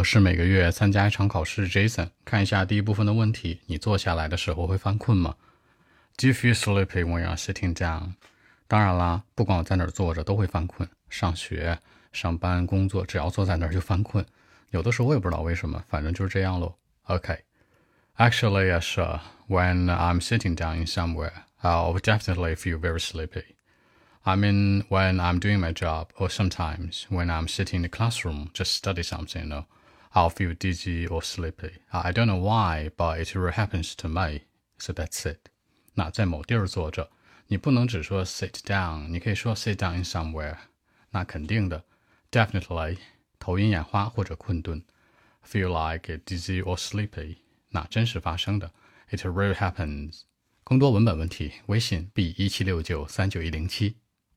我是每个月参加一场考试，Jason。看一下第一部分的问题：你坐下来的时候会犯困吗？Do you feel sleepy when you're sitting down？当然啦，不管我在哪儿坐着都会犯困。上学、上班、工作，只要坐在那儿就犯困。有的时候我也不知道为什么，反正就是这样喽。OK，Actually, yes, sure. When I'm sitting down in somewhere, I'll definitely feel very sleepy. I mean, when I'm doing my job, or sometimes when I'm sitting in the classroom just study something, you know. I'll feel dizzy or sleepy. I don't know why, but it really happens to me. So that's it. 那在某地儿坐着，你不能只说 sit down，你可以说 sit down in somewhere。那肯定的，definitely 头晕眼花或者困顿，feel like dizzy or sleepy。那真实发生的，it really happens。更多文本问题，微信 b 一七六九三九一零七。